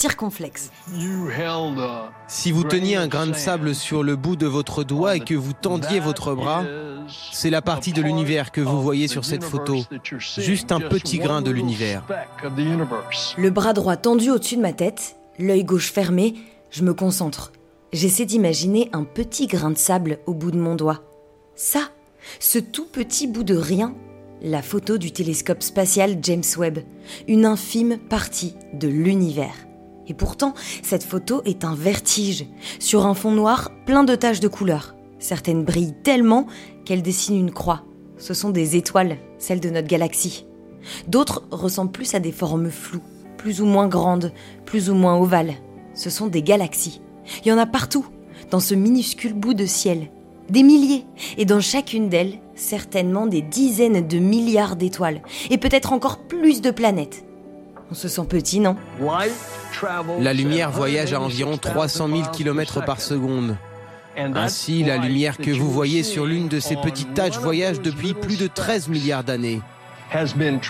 Circonflexe. Si vous teniez un grain de sable sur le bout de votre doigt et que vous tendiez votre bras, c'est la partie de l'univers que vous voyez sur cette photo. Juste un petit grain de l'univers. Le bras droit tendu au-dessus de ma tête, l'œil gauche fermé, je me concentre. J'essaie d'imaginer un petit grain de sable au bout de mon doigt. Ça, ce tout petit bout de rien, la photo du télescope spatial James Webb, une infime partie de l'univers. Et pourtant, cette photo est un vertige, sur un fond noir plein de taches de couleurs. Certaines brillent tellement qu'elles dessinent une croix. Ce sont des étoiles, celles de notre galaxie. D'autres ressemblent plus à des formes floues, plus ou moins grandes, plus ou moins ovales. Ce sont des galaxies. Il y en a partout, dans ce minuscule bout de ciel. Des milliers, et dans chacune d'elles, certainement des dizaines de milliards d'étoiles, et peut-être encore plus de planètes. On se sent petit, non? La lumière voyage à environ 300 000 km par seconde. Ainsi, la lumière que vous voyez sur l'une de ces petites taches voyage depuis plus de 13 milliards d'années.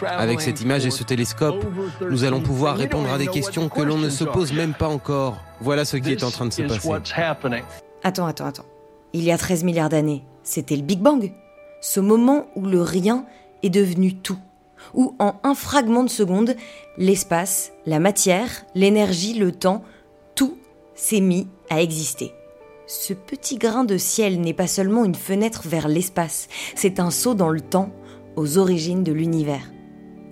Avec cette image et ce télescope, nous allons pouvoir répondre à des questions que l'on ne se pose même pas encore. Voilà ce qui est en train de se passer. Attends, attends, attends. Il y a 13 milliards d'années, c'était le Big Bang. Ce moment où le rien est devenu tout où en un fragment de seconde, l'espace, la matière, l'énergie, le temps, tout s'est mis à exister. Ce petit grain de ciel n'est pas seulement une fenêtre vers l'espace, c'est un saut dans le temps, aux origines de l'univers.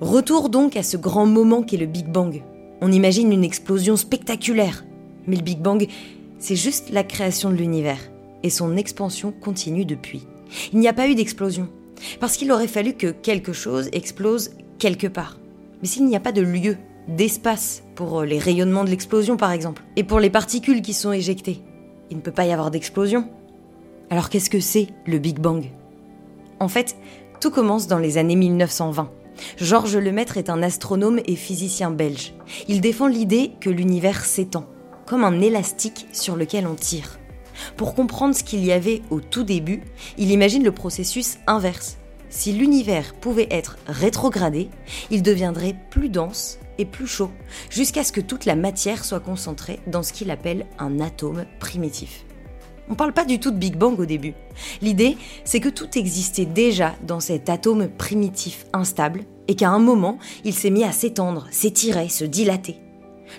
Retour donc à ce grand moment qu'est le Big Bang. On imagine une explosion spectaculaire, mais le Big Bang, c'est juste la création de l'univers, et son expansion continue depuis. Il n'y a pas eu d'explosion, parce qu'il aurait fallu que quelque chose explose quelque part. Mais s'il n'y a pas de lieu, d'espace pour euh, les rayonnements de l'explosion par exemple, et pour les particules qui sont éjectées, il ne peut pas y avoir d'explosion. Alors qu'est-ce que c'est le Big Bang? En fait, tout commence dans les années 1920. Georges Lemaître est un astronome et physicien belge. Il défend l'idée que l'univers s'étend, comme un élastique sur lequel on tire. Pour comprendre ce qu'il y avait au tout début, il imagine le processus inverse. Si l'univers pouvait être rétrogradé, il deviendrait plus dense et plus chaud, jusqu'à ce que toute la matière soit concentrée dans ce qu'il appelle un atome primitif. On ne parle pas du tout de Big Bang au début. L'idée, c'est que tout existait déjà dans cet atome primitif instable et qu'à un moment, il s'est mis à s'étendre, s'étirer, se dilater.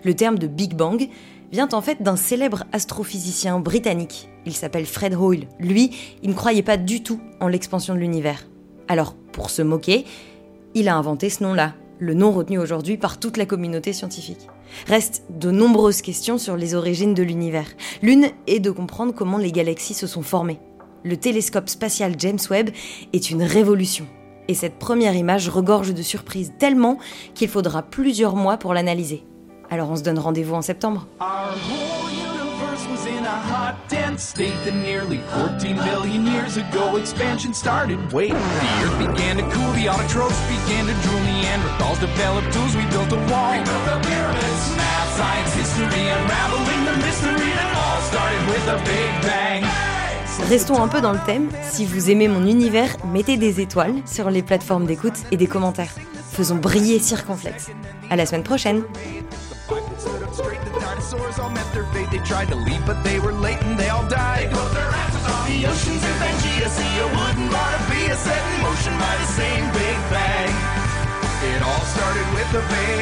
Le terme de Big Bang vient en fait d'un célèbre astrophysicien britannique. Il s'appelle Fred Hoyle. Lui, il ne croyait pas du tout en l'expansion de l'univers. Alors, pour se moquer, il a inventé ce nom-là, le nom retenu aujourd'hui par toute la communauté scientifique. Restent de nombreuses questions sur les origines de l'univers. L'une est de comprendre comment les galaxies se sont formées. Le télescope spatial James Webb est une révolution. Et cette première image regorge de surprises tellement qu'il faudra plusieurs mois pour l'analyser. Alors on se donne rendez-vous en septembre. Restons un peu dans le thème. Si vous aimez mon univers, mettez des étoiles sur les plateformes d'écoute et des commentaires. Faisons briller Circonflexe. À la semaine prochaine. I stood up straight, the dinosaurs all met their fate. They tried to leave, but they were late and they all died. They put their asses on the oceans in Pangea. See a wooden bottom be set in motion by the same big bang. It all started with a bang.